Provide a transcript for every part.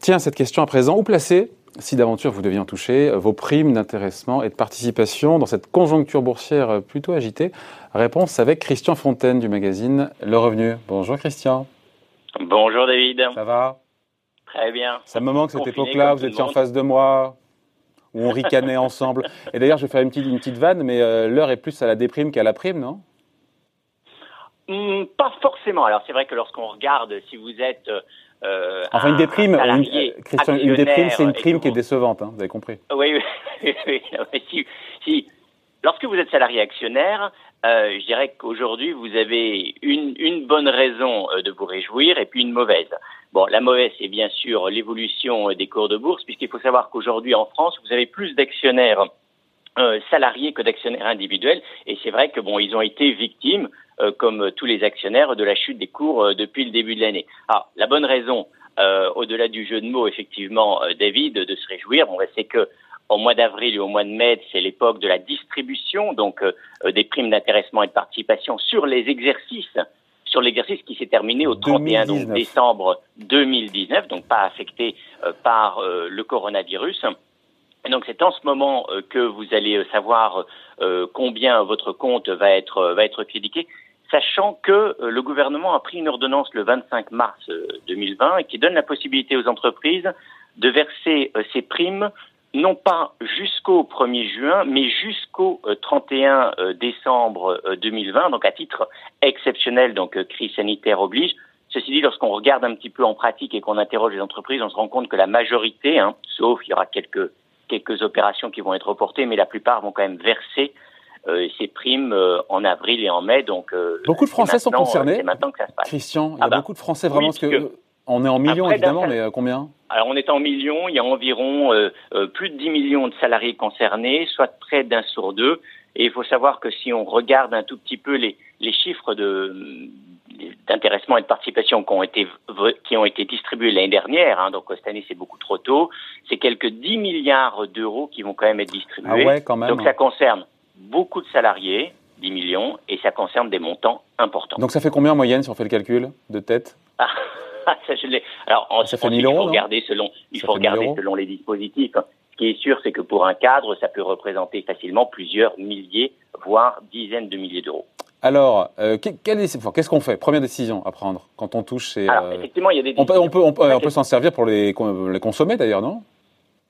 Tiens, cette question à présent, où placer, si d'aventure vous deviez en toucher, vos primes d'intéressement et de participation dans cette conjoncture boursière plutôt agitée? Réponse avec Christian Fontaine du magazine Le Revenu. Bonjour Christian. Bonjour David. Ça va? Très bien. Ça me manque cette époque-là, vous étiez en face de moi, où on ricanait ensemble. Et d'ailleurs, je vais faire une petite, une petite vanne, mais euh, l'heure est plus à la déprime qu'à la prime, non? Hmm, Pas forcément. Alors c'est vrai que lorsqu'on regarde, si vous êtes... Euh, enfin, une déprime, une, euh, Christian, une déprime, c'est une prime qui est décevante, hein, vous avez compris. Oui, oui. oui. si, si, lorsque vous êtes salarié actionnaire, euh, je dirais qu'aujourd'hui, vous avez une, une, bonne raison euh, de vous réjouir et puis une mauvaise. Bon, la mauvaise, c'est bien sûr l'évolution euh, des cours de bourse, puisqu'il faut savoir qu'aujourd'hui, en France, vous avez plus d'actionnaires euh, salariés que d'actionnaires individuels, et c'est vrai que bon, ils ont été victimes, euh, comme tous les actionnaires, de la chute des cours depuis le début de l'année. Ah, la bonne raison, au-delà du jeu de mots, effectivement, David, de se réjouir, bon, c'est que au mois d'avril et au mois de mai, c'est l'époque de la distribution, donc euh, euh, des primes d'intéressement et de participation sur les exercices, sur l'exercice qui s'est terminé au 31 décembre 2019, donc pas affecté euh, par le coronavirus. Et donc c'est en ce moment que vous allez savoir combien votre compte va être va être crédité, sachant que le gouvernement a pris une ordonnance le 25 mars 2020 et qui donne la possibilité aux entreprises de verser ces primes non pas jusqu'au 1er juin, mais jusqu'au 31 euh, euh, décembre 2020, euh, donc à titre exceptionnel, donc crise sanitaire oblige. Ceci dit, lorsqu'on regarde un petit peu en pratique et qu'on interroge les entreprises, on se rend compte que la majorité, hein, sauf il y aura quelques quelques opérations qui vont être reportées, mais la plupart vont quand même verser ces primes en avril et en mai. Donc beaucoup de Français sont concernés. maintenant que ça se passe. Christian, il y a ah bah, beaucoup de Français vraiment parce que on est en millions évidemment, mais combien? Alors on est en millions, il y a environ euh, euh, plus de 10 millions de salariés concernés, soit près d'un sur deux. Et il faut savoir que si on regarde un tout petit peu les, les chiffres de d'intéressement et de participation qui ont été qui ont été distribués l'année dernière, hein, donc cette année c'est beaucoup trop tôt, c'est quelques 10 milliards d'euros qui vont quand même être distribués. Ah ouais, quand même. Donc ça concerne beaucoup de salariés, 10 millions, et ça concerne des montants importants. Donc ça fait combien en moyenne si on fait le calcul de tête ah, ça, je Alors, en, ça fait il faut regarder selon, il faut regarder selon les dispositifs. Ce qui est sûr, c'est que pour un cadre, ça peut représenter facilement plusieurs milliers, voire dizaines de milliers d'euros. Alors, euh, qu'est-ce qu'on fait? Première décision à prendre quand on touche ces. Alors, euh, effectivement, il y a des. On peut, on peut, on peut, s'en servir pour les, les consommer d'ailleurs, non?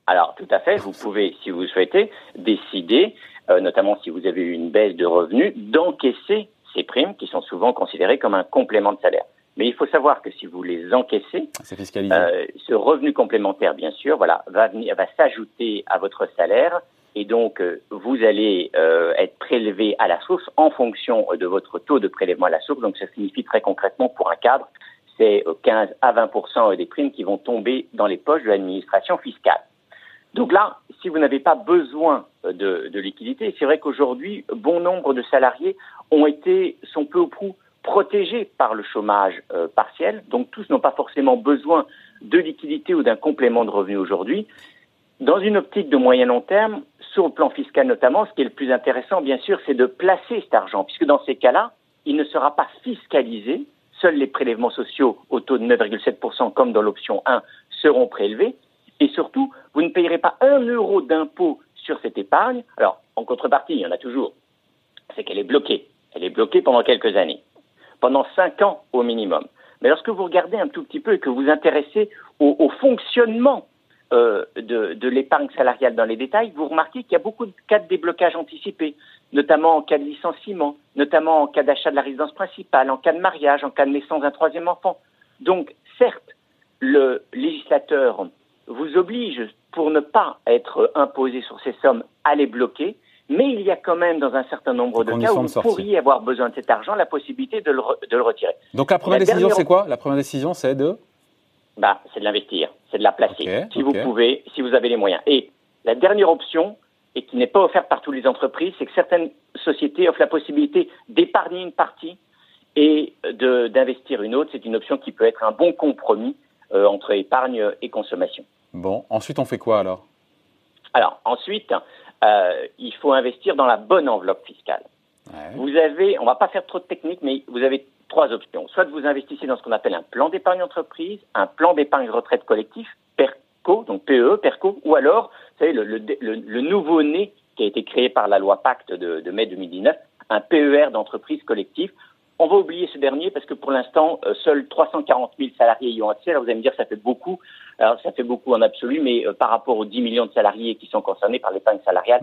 Alors, tout à fait. Vous pouvez, si vous le souhaitez, décider, euh, notamment si vous avez eu une baisse de revenus, d'encaisser ces primes qui sont souvent considérées comme un complément de salaire. Mais il faut savoir que si vous les encaissez, euh, ce revenu complémentaire, bien sûr, voilà, va venir, va s'ajouter à votre salaire, et donc euh, vous allez euh, être prélevé à la source en fonction de votre taux de prélèvement à la source. Donc ça signifie très concrètement pour un cadre, c'est 15 à 20 des primes qui vont tomber dans les poches de l'administration fiscale. Donc là, si vous n'avez pas besoin de, de liquidité, c'est vrai qu'aujourd'hui, bon nombre de salariés ont été, sont peu ou prou protégés par le chômage euh, partiel, donc tous n'ont pas forcément besoin de liquidité ou d'un complément de revenu aujourd'hui. Dans une optique de moyen long terme, sur le plan fiscal notamment, ce qui est le plus intéressant, bien sûr, c'est de placer cet argent, puisque dans ces cas-là, il ne sera pas fiscalisé. Seuls les prélèvements sociaux au taux de 9,7%, comme dans l'option 1, seront prélevés. Et surtout, vous ne payerez pas un euro d'impôt sur cette épargne. Alors, en contrepartie, il y en a toujours. C'est qu'elle est bloquée. Elle est bloquée pendant quelques années pendant cinq ans au minimum. Mais lorsque vous regardez un tout petit peu et que vous intéressez au, fonctionnement euh, de, l'épargne salariale dans les détails, vous remarquez qu'il y a beaucoup de cas de déblocage anticipé, notamment en cas de licenciement, notamment en cas d'achat de la résidence principale, en cas de mariage, en cas de naissance d'un troisième enfant. Donc, certes, le législateur vous oblige, pour ne pas être imposé sur ces sommes, à les bloquer, mais il y a quand même, dans un certain nombre de cas, où vous pourriez avoir besoin de cet argent, la possibilité de le, de le retirer. Donc la première décision, c'est quoi? La première décision, c'est de? Bah, C'est de l'investir, c'est de la placer, si vous pouvez, si vous avez les moyens. Et la dernière option, et qui n'est pas offerte par toutes les entreprises, c'est que certaines sociétés offrent la possibilité d'épargner une partie et d'investir une autre. C'est une option qui peut être un bon compromis euh, entre épargne et consommation. Bon, ensuite on fait quoi alors? Alors ensuite, euh, il faut investir dans la bonne enveloppe fiscale. vous avez, on va pas faire trop de technique, mais vous avez trois options. Soit vous investissez dans ce qu'on appelle un plan d'épargne entreprise, un plan d'épargne retraite collectif, PERCO, donc PE, PERCO, ou alors, vous savez, le, le, nouveau-né qui a été créé par la loi Pacte de, de mai 2019, un PER d'entreprise collective. On va oublier ce dernier parce que pour l'instant, euh, seuls 340 000 salariés y ont accès. Alors vous allez me dire, ça fait beaucoup. Alors ça fait beaucoup en absolu, mais euh, par rapport aux 10 millions de salariés qui sont concernés par l'épargne salariale,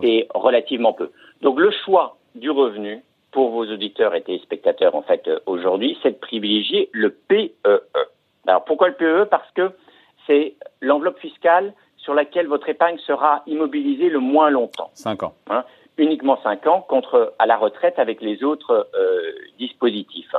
c'est relativement peu. Donc le choix du revenu pour vos auditeurs et téléspectateurs en fait euh, aujourd'hui, c'est de privilégier le PEE. E. Alors pourquoi le PEE e? Parce que c'est l'enveloppe fiscale sur laquelle votre épargne sera immobilisée le moins longtemps. Cinq ans. Hein? Uniquement 5 ans contre à la retraite avec les autres euh, dispositifs.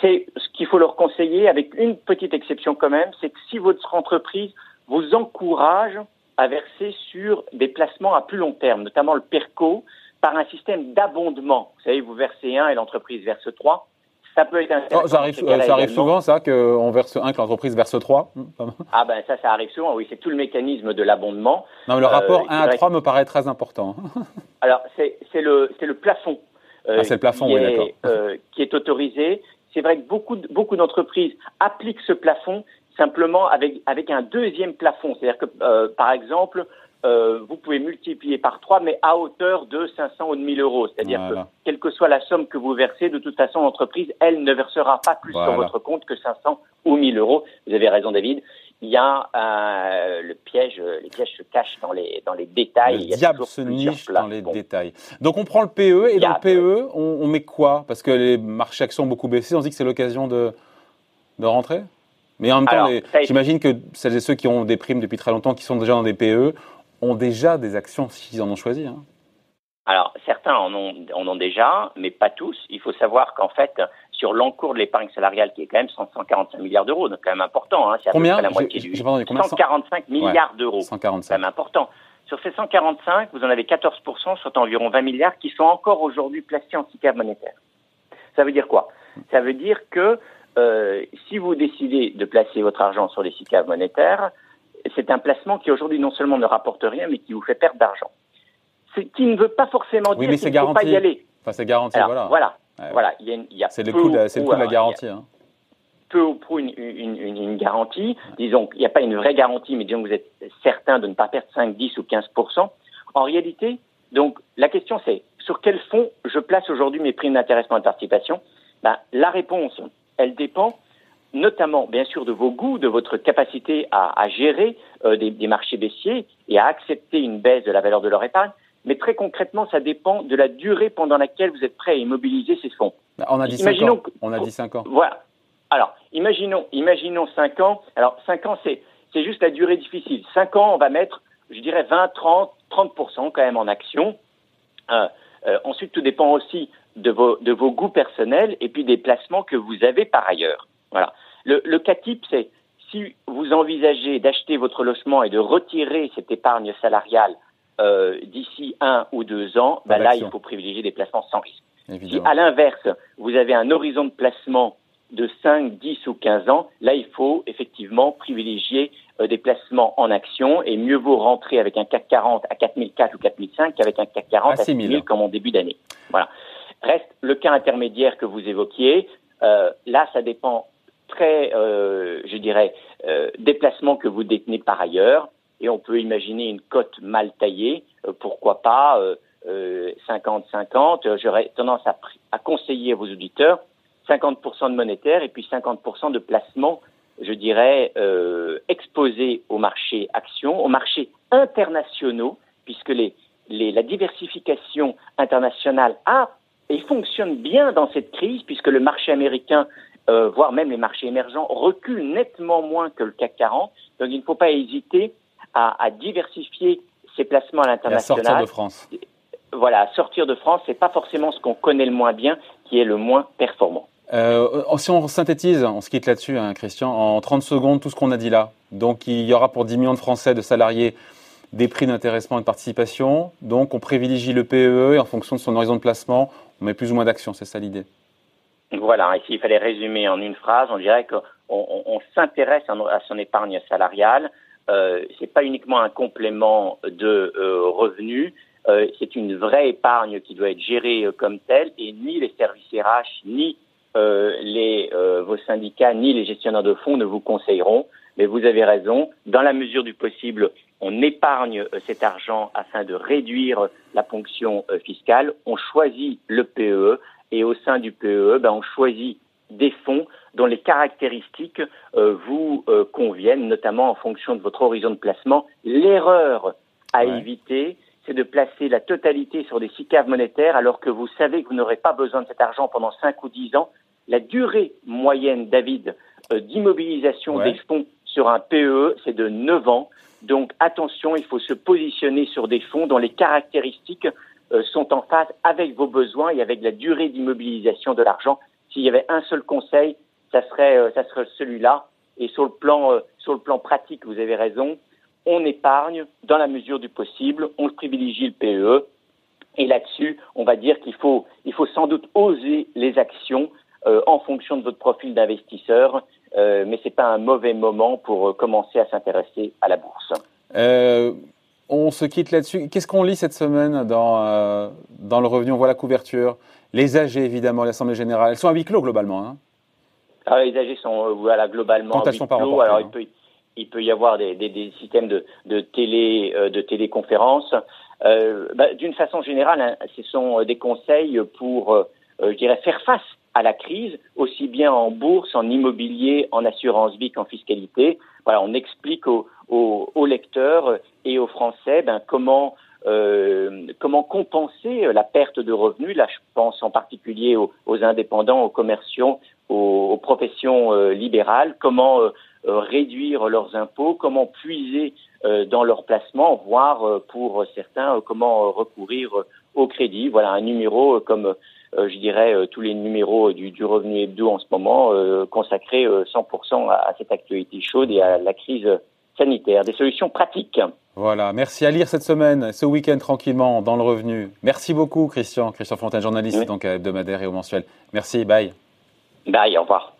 C'est ce qu'il faut leur conseiller avec une petite exception quand même, c'est que si votre entreprise vous encourage à verser sur des placements à plus long terme, notamment le PERCO, par un système d'abondement. Vous savez, vous versez un et l'entreprise verse 3. Ça peut être intéressant. ça arrive, ça arrive souvent, ça, qu'on verse un, que l'entreprise verse 3 Ah ben ça, ça arrive souvent, oui. C'est tout le mécanisme de l'abondement. Non, mais le rapport 1 euh, à 3 me paraît très important. Alors, c'est le, le plafond. Euh, ah, c'est le plafond, oui, d'accord. Euh, qui est autorisé. C'est vrai que beaucoup, beaucoup d'entreprises appliquent ce plafond simplement avec, avec un deuxième plafond. C'est-à-dire que, par exemple, euh, vous pouvez multiplier par 3, mais à hauteur de 500 ou de 1000 euros. C'est-à-dire que, quelle que soit la somme que vous versez, de toute façon, l'entreprise, elle, ne versera pas plus sur votre compte que 500 ou 1000 euros. Vous avez raison, David. Il y a euh, le piège, les pièges se cachent dans les, dans les détails. Le diable se niche dans les détails. Donc on prend le PE et dans le PE, on, on met quoi? Parce que les marchés actions ont beaucoup baissé, on se dit que c'est l'occasion de, de rentrer? Mais en même temps, j'imagine que celles et ceux qui ont des primes depuis très longtemps, qui sont déjà dans des PE, ont déjà des actions s'ils en ont choisi. Hein. Alors, certains en ont, en ont déjà, mais pas tous. Il faut savoir qu'en fait, sur l'encours de l'épargne salariale, qui est quand même 145 milliards d'euros, donc quand même important, hein, c'est à combien peu la moitié du... 145 milliards d'euros, c'est quand même important. Sur ces 145, vous en avez 14%, soit environ 20 milliards, qui sont encore aujourd'hui placés en SICAV monétaire. Ça veut dire quoi? Ça veut dire que euh, si vous décidez de placer votre argent sur les SICAV monétaires, c'est un placement qui aujourd'hui non seulement ne rapporte rien, mais qui vous fait perdre d'argent. Ce qui ne veut pas forcément dire qu'il ne faut pas y aller. Enfin, c'est garanti, voilà. Voilà, voilà. Il y a, c'est le coût de, de la garantie. Hein. Peu ou prou une, une, une, garantie. Disons qu'il n'y a pas une vraie garantie, mais disons que vous êtes certain de ne pas perdre 5, 10 ou 15 En réalité, donc, la question c'est sur quel fonds je place aujourd'hui mes primes d'intéressement et de participation? Ben, La réponse, elle dépend notamment bien sûr de vos goûts, de votre capacité à, gérer euh, des, marchés baissiers et à accepter une baisse de la valeur de leur épargne. Mais très concrètement, ça dépend de la durée pendant laquelle vous êtes prêt à immobiliser ces fonds. Bah, on a dit 5 ans. On a dit 5 ans. Voilà. Alors, imaginons, imaginons 5 ans. Alors, 5 ans, c'est, c'est juste la durée difficile. 5 ans, on va mettre, je dirais, 20, 30, 30% quand même en action. Euh, euh, ensuite, tout dépend aussi de vos, de vos goûts personnels et puis des placements que vous avez par ailleurs. Voilà. Le, le cas type, c'est si vous envisagez d'acheter votre logement et de retirer cette épargne salariale euh, d'ici un ou deux ans, ben là, il faut privilégier des placements sans risque. Si à l'inverse, vous avez un horizon de placement de 5, 10 ou 15 ans, là, il faut effectivement privilégier euh, des placements en actions et mieux vaut rentrer avec un CAC 40 à 4004 ou 4005 qu'avec un CAC 40 à 6000 comme en début d'année. Voilà. Reste le cas intermédiaire que vous évoquiez. Euh, là, ça dépend très, euh, je dirais, euh, déplacements que vous détenez par ailleurs. Et on peut imaginer une cote mal taillée, euh, pourquoi pas 50-50. J'aurais tendance à, conseiller à vos auditeurs 50% de monétaire et puis 50% de placement, je dirais, exposé au marché actions, aux marchés internationaux, puisque les, les, la diversification internationale a et fonctionne bien dans cette crise, puisque le marché américain euh, voire même les marchés émergents, reculent nettement moins que le CAC 40. Donc il ne faut pas hésiter à, à diversifier ses placements à l'international. sortir de France. Voilà, sortir de France, c'est pas forcément ce qu'on connaît le moins bien qui est le moins performant. Euh, si on synthétise, on se quitte là-dessus, hein, Christian, en 30 secondes, tout ce qu'on a dit là. Donc il y aura pour 10 millions de Français, de salariés, des prix d'intéressement et de participation. Donc on privilégie le PEE et en fonction de son horizon de placement, on met plus ou moins d'actions, c'est ça l'idée voilà, et s'il fallait résumer en une phrase, on dirait qu'on on, s'intéresse à son épargne salariale. Euh, c'est pas uniquement un complément de euh, revenus, c'est une vraie épargne qui doit être gérée comme telle et ni les services RH ni les, vos syndicats ni les gestionnaires de fonds ne vous conseilleront. Mais vous avez raison, dans la mesure du possible, on épargne cet argent afin de réduire la ponction fiscale. On choisit le PE et au sein du PE, ben, on choisit des fonds dont les caractéristiques euh, vous euh, conviennent, notamment en fonction de votre horizon de placement. L'erreur à éviter, c'est de placer la totalité sur des SICAV monétaires alors que vous savez que vous n'aurez pas besoin de cet argent pendant 5 ou 10 ans. La durée moyenne, David, euh, d'immobilisation des fonds sur un PE, c'est de 9 ans. Donc attention, il faut se positionner sur des fonds dont les caractéristiques sont en phase avec vos besoins et avec la durée d'immobilisation de l'argent. S'il y avait un seul conseil, ça serait, euh, celui-là. Et sur le plan, euh, sur le plan pratique, vous avez raison, on épargne dans la mesure du possible, on privilégie le PE. Et là-dessus, on va dire qu'il faut, il faut sans doute oser les actions euh, en fonction de votre profil d'investisseur, mais ce n'est pas un mauvais moment pour commencer à s'intéresser à la bourse. On se quitte là-dessus. Qu'est-ce qu'on lit cette semaine dans, dans le revenu? On voit la couverture. Les AG, évidemment, l'Assemblée Générale. Elles sont à huis clos, globalement. Hein ah, les AG sont euh, voilà, globalement à huis clos. Alors, il, hein? peut, il peut y avoir des, des, des systèmes de, de, télé, euh, de téléconférence. Euh, bah, D'une façon générale, hein, ce sont euh, des conseils pour, euh, je dirais, faire face à la crise, aussi bien en bourse, en immobilier, en assurance vie qu'en fiscalité. Voilà, on explique aux, aux, aux lecteurs et aux Français ben, comment euh, comment compenser la perte de revenus? Là, je pense en particulier aux, indépendants, aux commerciaux, aux, professions euh, libérales. Comment euh, réduire leurs impôts, comment puiser dans leurs placements, voire pour certains comment recourir au crédit. Voilà un numéro comme je dirais tous les numéros du, du revenu hebdo en ce moment consacré 100% à, à cette actualité chaude et à la crise sanitaire. Des solutions pratiques. Voilà, merci à lire cette semaine, ce week-end tranquillement dans le revenu. Merci beaucoup Christian, Christian Fontaine, journaliste donc à hebdomadaire et au mensuel. Merci, bye. Bye, au revoir.